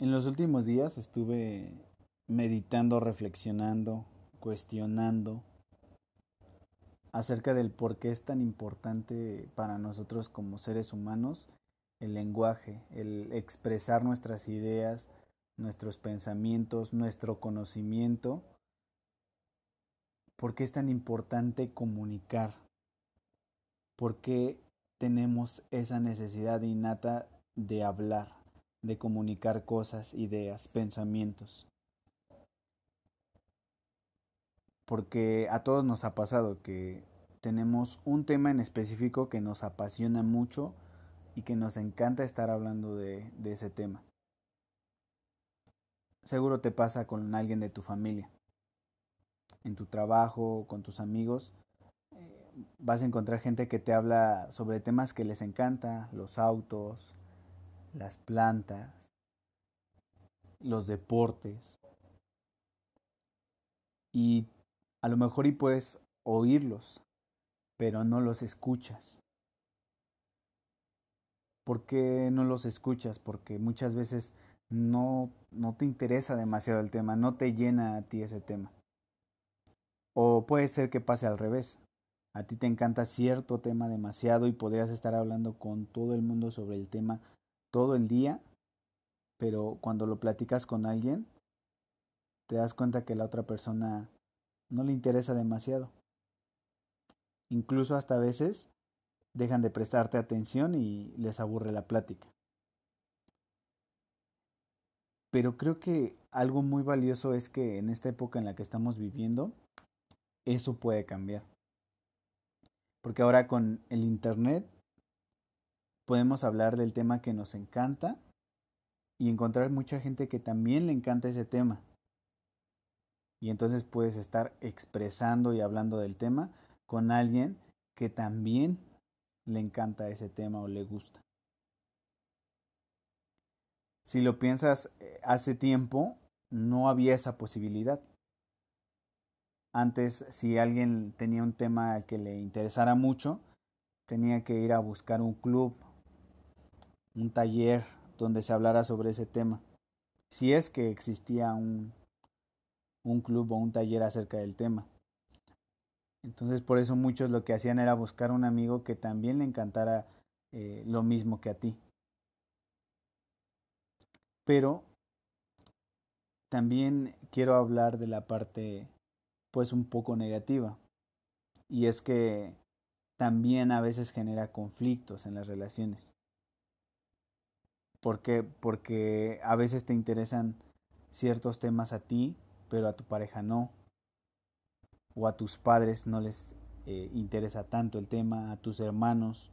En los últimos días estuve meditando, reflexionando, cuestionando acerca del por qué es tan importante para nosotros como seres humanos el lenguaje, el expresar nuestras ideas, nuestros pensamientos, nuestro conocimiento. ¿Por qué es tan importante comunicar? ¿Por qué tenemos esa necesidad innata de hablar? De comunicar cosas, ideas, pensamientos. Porque a todos nos ha pasado que tenemos un tema en específico que nos apasiona mucho y que nos encanta estar hablando de, ese tema. Seguro te pasa con alguien de tu familia, en tu trabajo, con tus amigos. Eh, vas a encontrar gente que te habla sobre temas que les encanta, los autos, las plantas, los deportes. Y a lo mejor y puedes oírlos, pero no los escuchas. ¿Por qué no los escuchas? Porque muchas veces no, no te interesa demasiado el tema, no te llena a ti ese tema. O puede ser que pase al revés. A ti te encanta cierto tema demasiado y podrías estar hablando con todo el mundo sobre el tema todo el día, pero cuando lo platicas con alguien, te das cuenta que la otra persona no le interesa demasiado. Incluso hasta a veces dejan de prestarte atención y les aburre la plática. Pero creo que algo muy valioso es que en esta época en la que estamos viviendo, eso puede cambiar. Porque ahora con el Internet podemos hablar del tema que nos encanta y encontrar mucha gente que también le encanta ese tema. Y entonces puedes estar expresando y hablando del tema con alguien que también le encanta ese tema o le gusta. Si lo piensas, eh, hace tiempo no había esa posibilidad. Antes, si alguien tenía un tema al que le interesara mucho, tenía que ir a buscar un club un taller donde se hablara sobre ese tema. Si es que existía un, un club o un taller acerca del tema. Entonces por eso muchos lo que hacían era buscar un amigo que también le encantara eh, lo mismo que a ti. Pero también quiero hablar de la parte pues un poco negativa. Y es que también a veces genera conflictos en las relaciones. ¿Por qué? Porque a veces te interesan ciertos temas a ti, pero a tu pareja no. O a tus padres no les eh, interesa tanto el tema, a tus hermanos.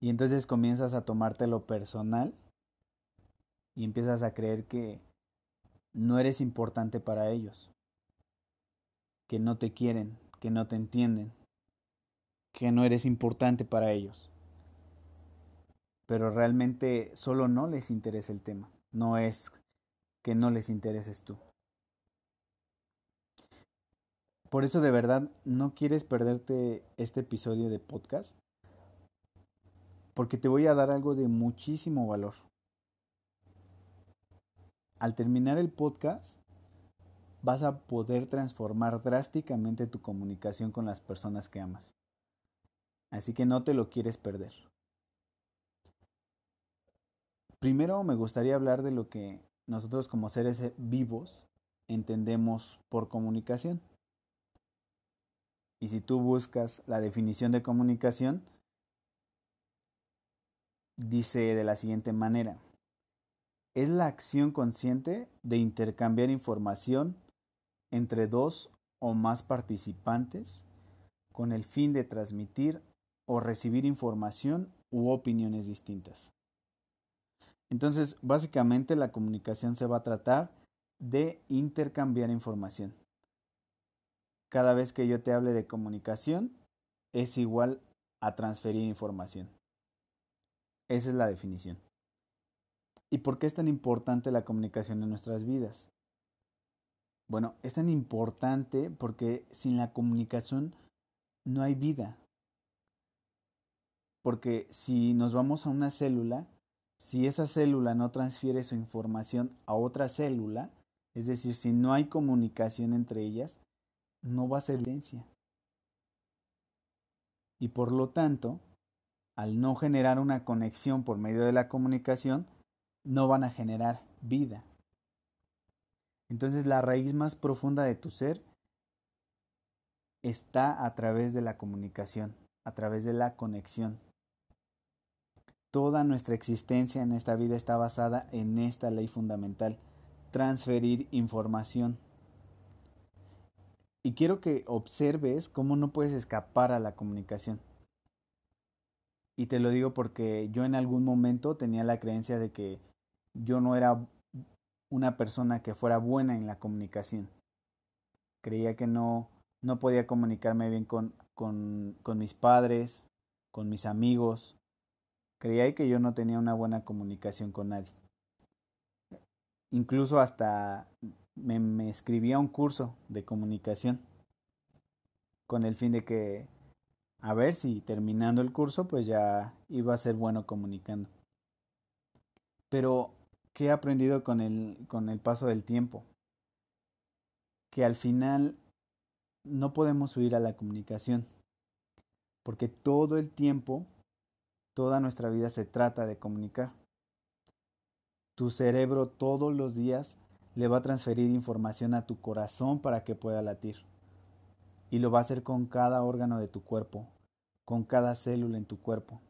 Y entonces comienzas a tomártelo personal y empiezas a creer que no eres importante para ellos, que no te quieren, que no te entienden, que no eres importante para ellos pero realmente solo no les interesa el tema, no es que no les intereses tú. Por eso de verdad no quieres perderte este episodio de podcast, porque te voy a dar algo de muchísimo valor. Al terminar el podcast, vas a poder transformar drásticamente tu comunicación con las personas que amas. Así que no te lo quieres perder. Primero me gustaría hablar de lo que nosotros como seres vivos entendemos por comunicación. Y si tú buscas la definición de comunicación, dice de la siguiente manera, es la acción consciente de intercambiar información entre dos o más participantes con el fin de transmitir o recibir información u opiniones distintas. Entonces, básicamente la comunicación se va a tratar de intercambiar información. Cada vez que yo te hable de comunicación, es igual a transferir información. Esa es la definición. ¿Y por qué es tan importante la comunicación en nuestras vidas? Bueno, es tan importante porque sin la comunicación no hay vida. Porque si nos vamos a una célula, si esa célula no transfiere su información a otra célula, es decir, si no hay comunicación entre ellas, no va a ser evidencia. Y por lo tanto, al no generar una conexión por medio de la comunicación, no van a generar vida. Entonces la raíz más profunda de tu ser está a través de la comunicación, a través de la conexión. Toda nuestra existencia en esta vida está basada en esta ley fundamental, transferir información. Y quiero que observes cómo no puedes escapar a la comunicación. Y te lo digo porque yo en algún momento tenía la creencia de que yo no era una persona que fuera buena en la comunicación. Creía que no, no podía comunicarme bien con, con, con mis padres, con mis amigos. Creía que yo no tenía una buena comunicación con nadie. Incluso hasta me, me escribía un curso de comunicación con el fin de que a ver si terminando el curso pues ya iba a ser bueno comunicando. Pero, ¿qué he aprendido con el, con el paso del tiempo? Que al final no podemos huir a la comunicación, porque todo el tiempo, toda nuestra vida se trata de comunicar. Tu cerebro todos los días le va a transferir información a tu corazón para que pueda latir. Y lo va a hacer con cada órgano de tu cuerpo, con cada célula en tu cuerpo.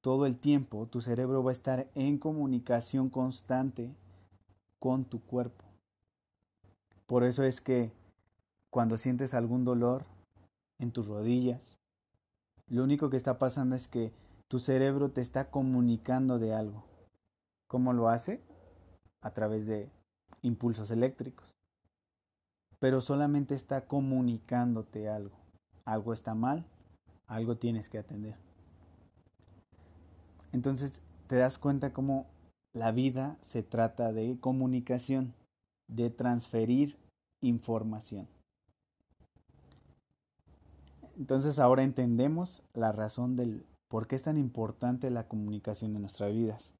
Todo el tiempo tu cerebro va a estar en comunicación constante con tu cuerpo. Por eso es que cuando sientes algún dolor en tus rodillas, lo único que está pasando es que tu cerebro te está comunicando de algo. ¿Cómo lo hace? A través de impulsos eléctricos. Pero solamente está comunicándote algo. Algo está mal, algo tienes que atender. Entonces te das cuenta cómo la vida se trata de comunicación, de transferir información. Entonces ahora entendemos la razón del por qué es tan importante la comunicación en nuestras vidas.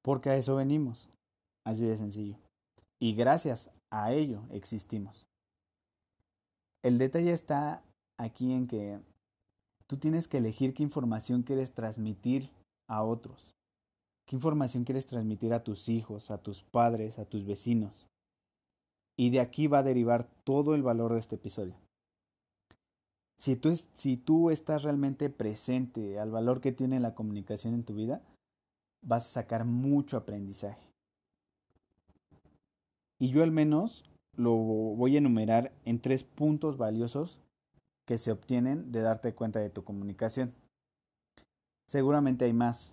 Porque a eso venimos, así de sencillo. Y gracias a ello existimos. El detalle está aquí en que tú tienes que elegir qué información quieres transmitir a otros. ¿Qué información quieres transmitir a tus hijos, a tus padres, a tus vecinos? Y de aquí va a derivar todo el valor de este episodio. Si tú, estás realmente presente al valor que tiene la comunicación en tu vida, vas a sacar mucho aprendizaje. Y yo al menos lo voy a enumerar en tres puntos valiosos que se obtienen de darte cuenta de tu comunicación. Seguramente hay más,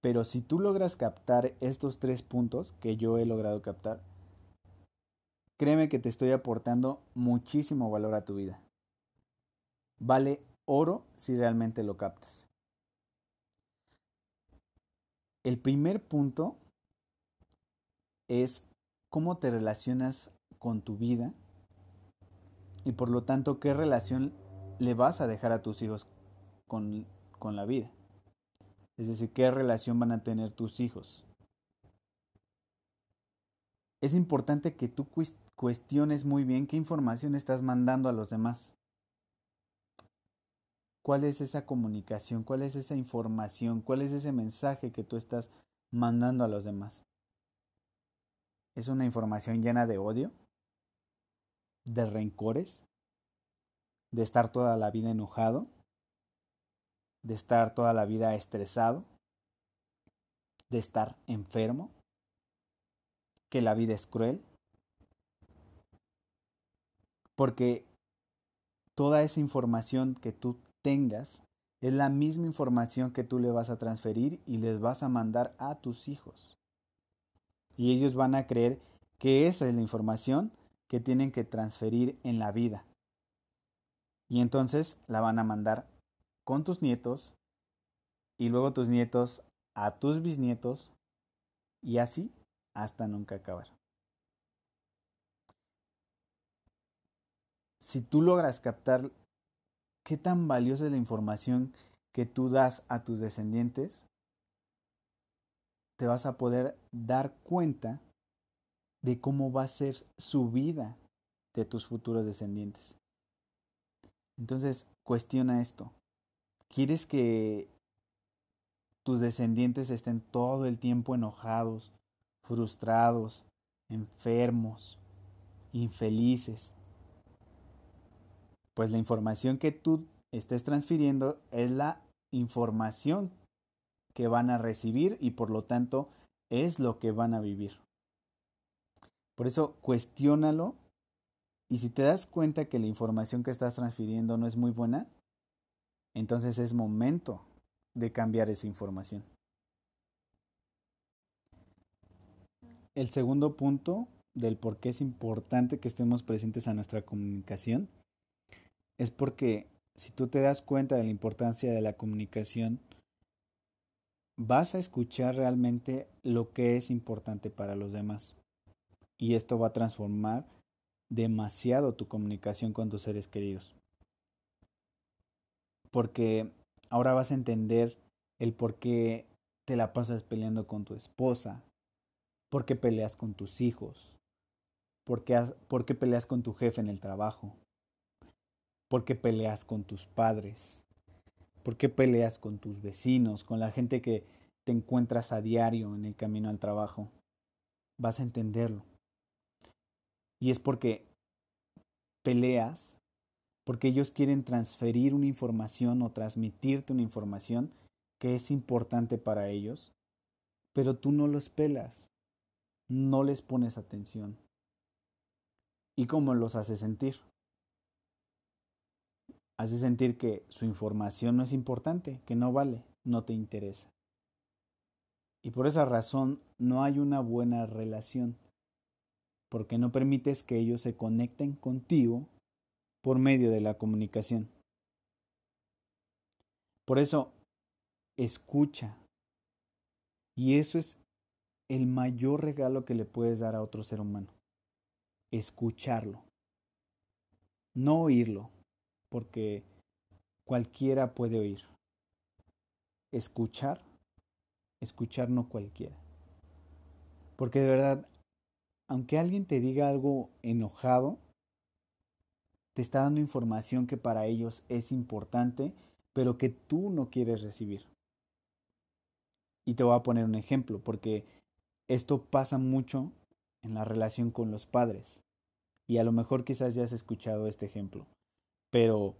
pero si tú logras captar estos tres puntos que yo he logrado captar, créeme que te estoy aportando muchísimo valor a tu vida. Vale oro si realmente lo captas. El primer punto es cómo te relacionas con tu vida y por lo tanto qué relación le vas a dejar a tus hijos con, con la vida. Es decir, qué relación van a tener tus hijos. Es importante que tú cuestiones muy bien qué información estás mandando a los demás. ¿Cuál es esa comunicación? ¿Cuál es esa información? ¿Cuál es ese mensaje que tú estás mandando a los demás? ¿Es una información llena de odio? de rencores, de estar toda la vida enojado, de estar toda la vida estresado, de estar enfermo, que la vida es cruel, porque toda esa información que tú tengas es la misma información que tú le vas a transferir y les vas a mandar a tus hijos. Y ellos van a creer que esa es la información que tienen que transferir en la vida. Y entonces la van a mandar con tus nietos y luego tus nietos a tus bisnietos y así hasta nunca acabar. Si tú logras captar qué tan valiosa es la información que tú das a tus descendientes, te vas a poder dar cuenta de cómo va a ser su vida de tus futuros descendientes. Entonces, cuestiona esto. ¿Quieres que tus descendientes estén todo el tiempo enojados, frustrados, enfermos, infelices? Pues la información que tú estés transfiriendo es la información que van a recibir y por lo tanto es lo que van a vivir. Por eso cuestiónalo y si te das cuenta que la información que estás transfiriendo no es muy buena, entonces es momento de cambiar esa información. El segundo punto del por qué es importante que estemos presentes a nuestra comunicación es porque si tú te das cuenta de la importancia de la comunicación, vas a escuchar realmente lo que es importante para los demás. Y esto va a transformar demasiado tu comunicación con tus seres queridos. Porque ahora vas a entender el por qué te la pasas peleando con tu esposa, por qué peleas con tus hijos, por qué, por qué peleas con tu jefe en el trabajo, por qué peleas con tus padres, por qué peleas con tus vecinos, con la gente que te encuentras a diario en el camino al trabajo. Vas a entenderlo. Y es porque peleas, porque ellos quieren transferir una información o transmitirte una información que es importante para ellos, pero tú no los pelas, no les pones atención. ¿Y cómo los hace sentir? Hace sentir que su información no es importante, que no vale, no te interesa. Y por esa razón no hay una buena relación porque no permites que ellos se conecten contigo por medio de la comunicación. Por eso, escucha. Y eso es el mayor regalo que le puedes dar a otro ser humano. Escucharlo. No oírlo, porque cualquiera puede oír. Escuchar, escuchar no cualquiera. Porque de verdad aunque alguien te diga algo enojado, te está dando información que para ellos es importante, pero que tú no quieres recibir. Y te voy a poner un ejemplo, porque esto pasa mucho en la relación con los padres. Y a lo mejor quizás ya has escuchado este ejemplo. Pero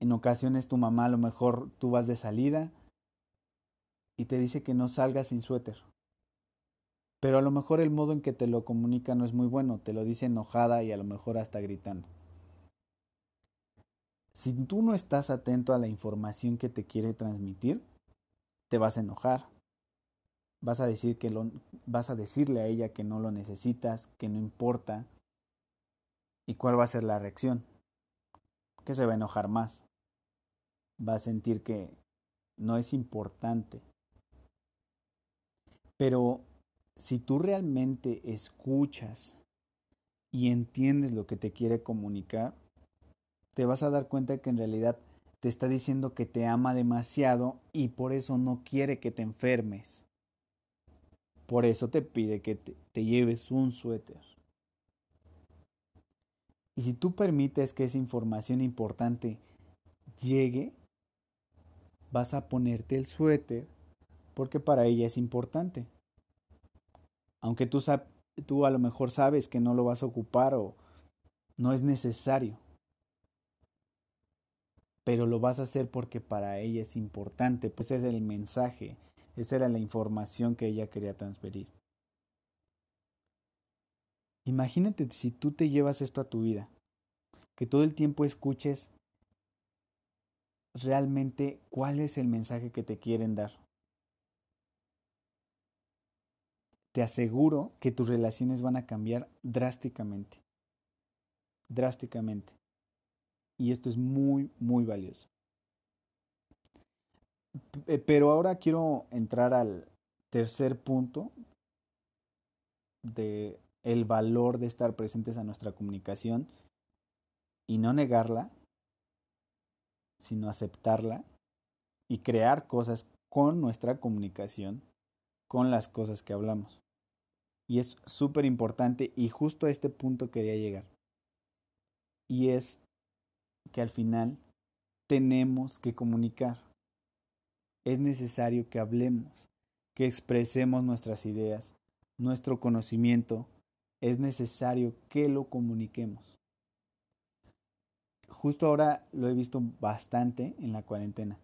en ocasiones tu mamá a lo mejor tú vas de salida y te dice que no salgas sin suéter pero a lo mejor el modo en que te lo comunica no es muy bueno, te lo dice enojada y a lo mejor hasta gritando. Si tú no estás atento a la información que te quiere transmitir, te vas a enojar. Vas a decir que lo, vas a decirle a ella que no lo necesitas, que no importa. ¿Y cuál va a ser la reacción? Que se va a enojar más. Va a sentir que no es importante. Pero si tú realmente escuchas y entiendes lo que te quiere comunicar, te vas a dar cuenta que en realidad te está diciendo que te ama demasiado y por eso no quiere que te enfermes. Por eso te pide que te, te lleves un suéter. Y si tú permites que esa información importante llegue, vas a ponerte el suéter porque para ella es importante. Aunque tú, a lo mejor sabes que no lo vas a ocupar o no es necesario, pero lo vas a hacer porque para ella es importante, pues ese es el mensaje, esa era la información que ella quería transferir. Imagínate si tú te llevas esto a tu vida, que todo el tiempo escuches realmente cuál es el mensaje que te quieren dar. te aseguro que tus relaciones van a cambiar drásticamente. Drásticamente. Y esto es muy, muy valioso. Pero ahora quiero entrar al tercer punto de el valor de estar presentes a nuestra comunicación y no negarla, sino aceptarla y crear cosas con nuestra comunicación con las cosas que hablamos. Y es súper importante y justo a este punto quería llegar. Y es que al final tenemos que comunicar. Es necesario que hablemos, que expresemos nuestras ideas, nuestro conocimiento. Es necesario que lo comuniquemos. Justo ahora lo he visto bastante en la cuarentena.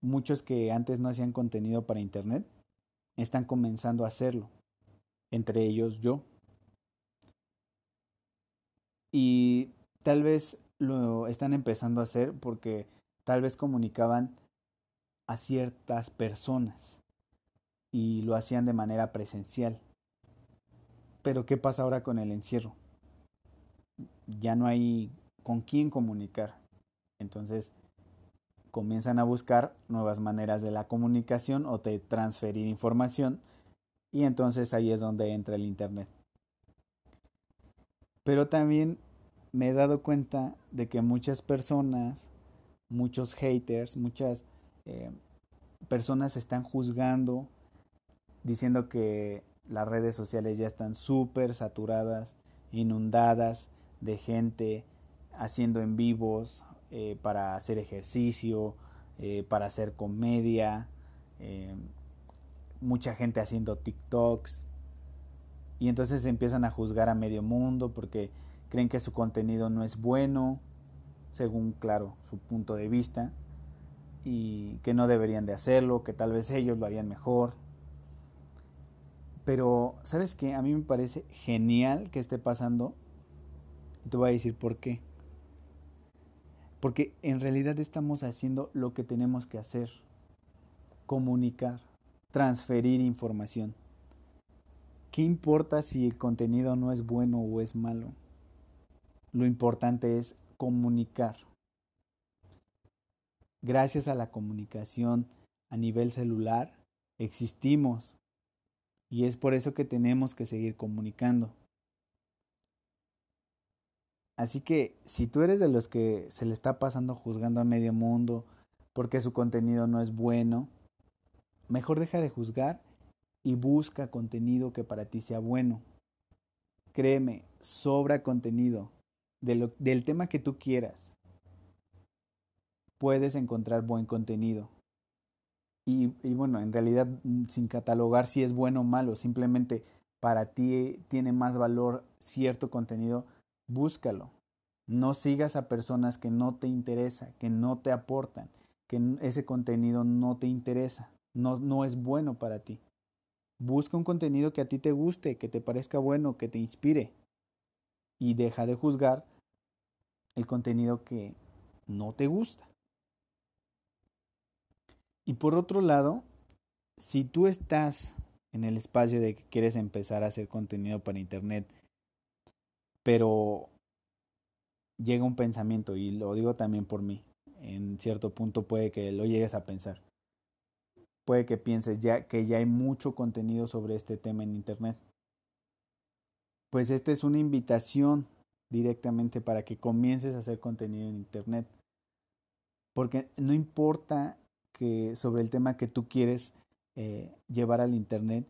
Muchos que antes no hacían contenido para Internet están comenzando a hacerlo, entre ellos yo. Y tal vez lo están empezando a hacer porque tal vez comunicaban a ciertas personas y lo hacían de manera presencial. Pero ¿qué pasa ahora con el encierro? Ya no hay con quién comunicar. Entonces comienzan a buscar nuevas maneras de la comunicación o de transferir información y entonces ahí es donde entra el Internet. Pero también me he dado cuenta de que muchas personas, muchos haters, muchas eh, personas están juzgando, diciendo que las redes sociales ya están súper saturadas, inundadas de gente haciendo en vivos eh, para hacer ejercicio, eh, para hacer comedia, mucha gente haciendo TikToks. Y entonces empiezan a juzgar a medio mundo porque creen que su contenido no es bueno, según, claro, su punto de vista, y que no deberían de hacerlo, que tal vez ellos lo harían mejor. Pero, ¿sabes qué? A mí me parece genial que esté pasando. Te voy a decir por qué. Porque en realidad estamos haciendo lo que tenemos que hacer. Comunicar, transferir información. ¿Qué importa si el contenido no es bueno o es malo? Lo importante es comunicar. Gracias a la comunicación a nivel celular existimos y es por eso que tenemos que seguir comunicando. Así que si tú eres de los que se le está pasando juzgando a medio mundo porque su contenido no es bueno, mejor deja de juzgar y busca contenido que para ti sea bueno. Créeme, sobra contenido del tema que tú quieras, puedes encontrar buen contenido. Y, y, bueno, en realidad mm, sin catalogar si es bueno o malo, simplemente para ti tiene más valor cierto contenido, búscalo. No sigas a personas que no te interesa, que no te aportan, que ese contenido no te interesa, no, no es bueno para ti. Busca un contenido que a ti te guste, que te parezca bueno, que te inspire. Y deja de juzgar el contenido que no te gusta. Y por otro lado, si tú estás en el espacio de que quieres empezar a hacer contenido para Internet, pero llega un pensamiento, y lo digo también por mí, en cierto punto puede que lo llegues a pensar. Puede que pienses ya que ya hay mucho contenido sobre este tema en Internet. Pues esta es una invitación directamente para que comiences a hacer contenido en Internet. Porque no importa que sobre el tema que tú quieres eh, llevar al Internet,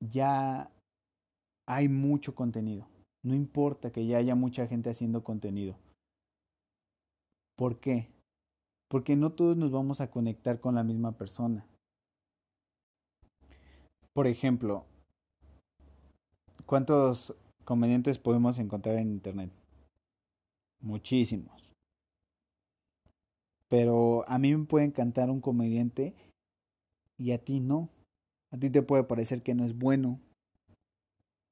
ya hay mucho contenido. No importa que ya haya mucha gente haciendo contenido. ¿Por qué? Porque no todos nos vamos a conectar con la misma persona. Por ejemplo, ¿cuántos comediantes podemos encontrar en Internet? Muchísimos. Pero a mí me puede encantar un comediante y a ti no. A ti te puede parecer que no es bueno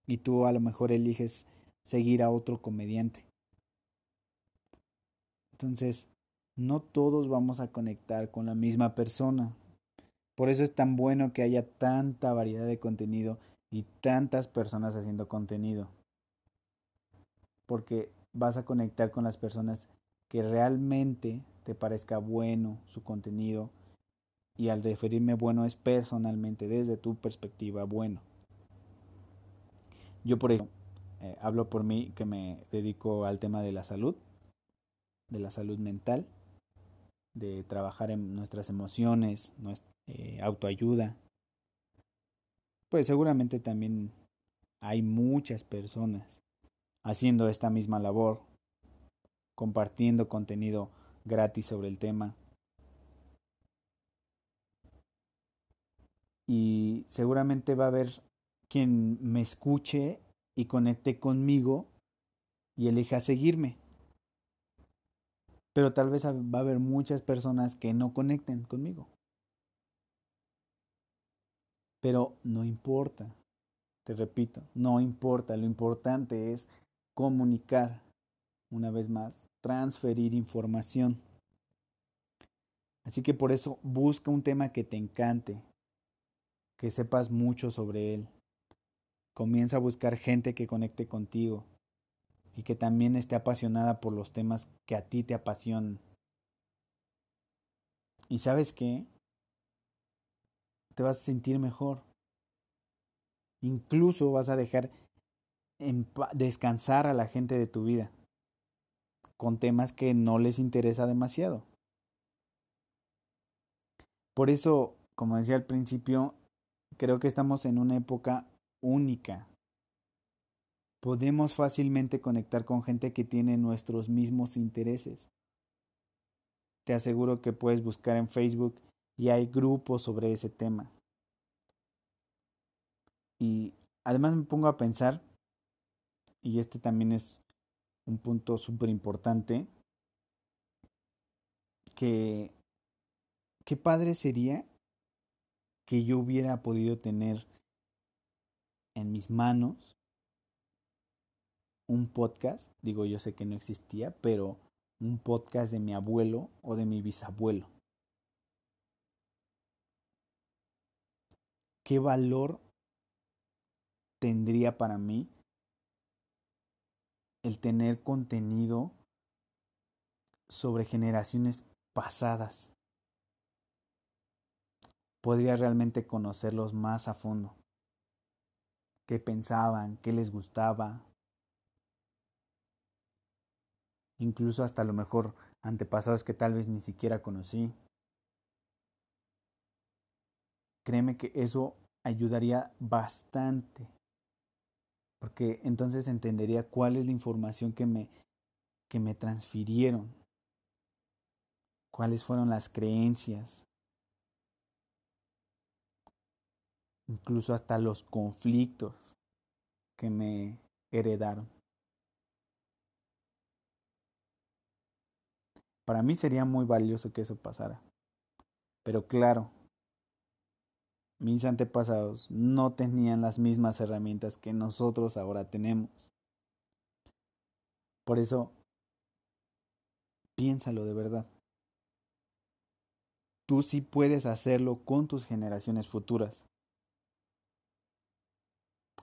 y tú a lo mejor eliges seguir a otro comediante. Entonces, no todos vamos a conectar con la misma persona. Por eso es tan bueno que haya tanta variedad de contenido y tantas personas haciendo contenido porque vas a conectar con las personas que realmente te parezca bueno su contenido y al referirme bueno es personalmente desde tu perspectiva bueno. Yo por ejemplo eh, hablo por mí que me dedico al tema de la salud, de la salud mental, de trabajar en nuestras emociones, nuestra eh, autoayuda, pues seguramente también hay muchas personas haciendo esta misma labor, compartiendo contenido gratis sobre el tema. Y seguramente va a haber quien me escuche y conecte conmigo y elija seguirme. Pero tal vez va a haber muchas personas que no conecten conmigo. Pero no importa, te repito, no importa, lo importante es comunicar, una vez más, transferir información. Así que por eso busca un tema que te encante, que sepas mucho sobre él. Comienza a buscar gente que conecte contigo y que también esté apasionada por los temas que a ti te apasionan. ¿Y sabes qué? Te vas a sentir mejor. Incluso vas a dejar descansar a la gente de tu vida con temas que no les interesa demasiado. Por eso, como decía al principio, creo que estamos en una época única. Podemos fácilmente conectar con gente que tiene nuestros mismos intereses. Te aseguro que puedes buscar en Facebook y hay grupos sobre ese tema. Y además me pongo a pensar, y este también es un punto súper importante, que qué padre sería que yo hubiera podido tener en mis manos un podcast, digo yo sé que no existía, pero un podcast de mi abuelo o de mi bisabuelo. ¿Qué valor tendría para mí el tener contenido sobre generaciones pasadas? Podría realmente conocerlos más a fondo qué pensaban, qué les gustaba, incluso hasta lo mejor antepasados que tal vez ni siquiera conocí. Créeme que eso ayudaría bastante, porque entonces entendería cuál es la información que me, que me transfirieron, cuáles fueron las creencias, incluso hasta los conflictos que me heredaron. Para mí sería muy valioso que eso pasara. Pero claro, mis antepasados no tenían las mismas herramientas que nosotros ahora tenemos. Por eso, piénsalo de verdad. Tú sí puedes hacerlo con tus generaciones futuras.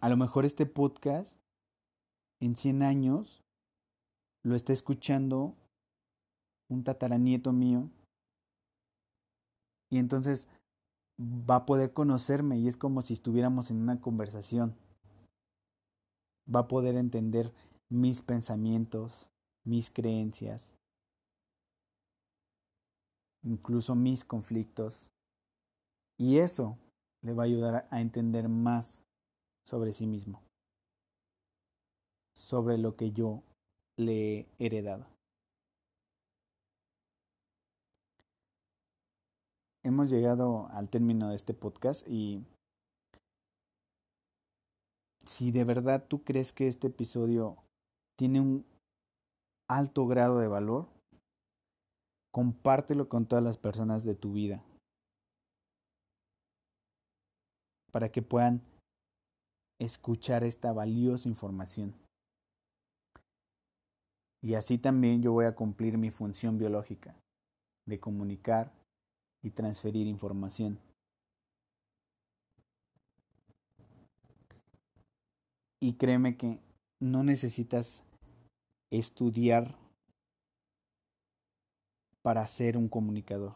A lo mejor este podcast en 100 años lo está escuchando un tataranieto mío y entonces va a poder conocerme y es como si estuviéramos en una conversación. Va a poder entender mis pensamientos, mis creencias, incluso mis conflictos. Y eso le va a ayudar a entender más sobre sí mismo, sobre lo que yo le he heredado. Hemos llegado al término de este podcast y si de verdad tú crees que este episodio tiene un alto grado de valor, compártelo con todas las personas de tu vida para que puedan escuchar esta valiosa información. Y así también yo voy a cumplir mi función biológica de comunicar y transferir información. Y créeme que no necesitas estudiar para ser un comunicador.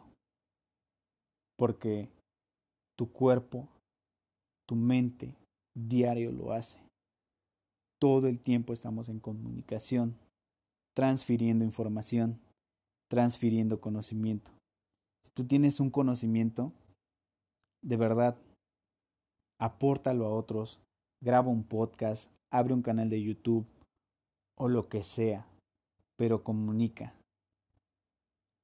Porque tu cuerpo, tu mente, diario lo hace. Todo el tiempo estamos en comunicación, transfiriendo información, transfiriendo conocimiento. Tú tienes un conocimiento, de verdad, apórtalo a otros, graba un podcast, abre un canal de YouTube o lo que sea, pero comunica.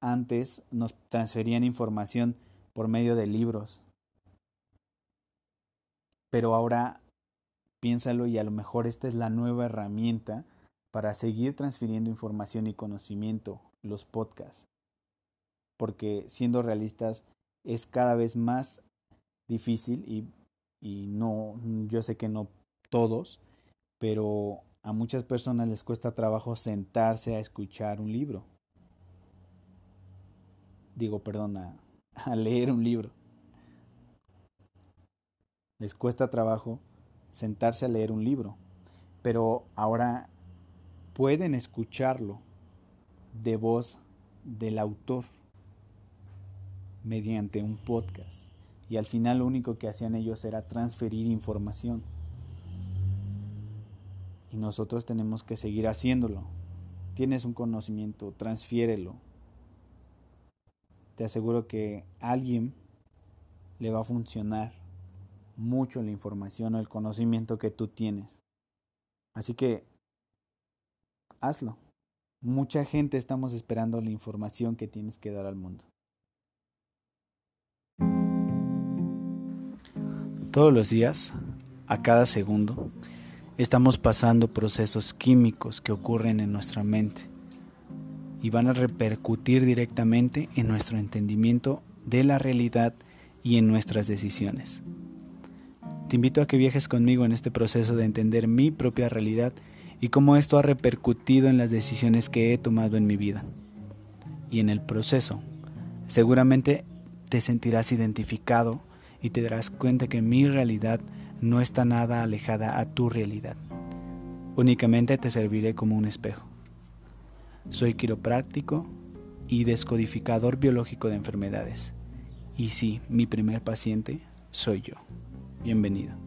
Antes nos transferían información por medio de libros, pero ahora piénsalo y a lo mejor esta es la nueva herramienta para seguir transfiriendo información y conocimiento, los podcasts. Porque siendo realistas es cada vez más difícil y, y no, yo sé que no todos, pero a muchas personas les cuesta trabajo sentarse a escuchar un libro. Digo, perdón, a, a leer un libro. Les cuesta trabajo sentarse a leer un libro, pero ahora pueden escucharlo de voz del autor mediante un podcast. Y al final lo único que hacían ellos era transferir información. Y nosotros tenemos que seguir haciéndolo. Tienes un conocimiento, transfiérelo. Te aseguro que a alguien le va a funcionar mucho la información o el conocimiento que tú tienes. Así que hazlo. Mucha gente estamos esperando la información que tienes que dar al mundo. Todos los días, a cada segundo, estamos pasando procesos químicos que ocurren en nuestra mente y van a repercutir directamente en nuestro entendimiento de la realidad y en nuestras decisiones. Te invito a que viajes conmigo en este proceso de entender mi propia realidad y cómo esto ha repercutido en las decisiones que he tomado en mi vida. Y en el proceso, seguramente te sentirás identificado y te darás cuenta que mi realidad no está nada alejada a tu realidad. Únicamente te serviré como un espejo. Soy quiropráctico y descodificador biológico de enfermedades. Y sí, mi primer paciente soy yo. Bienvenido.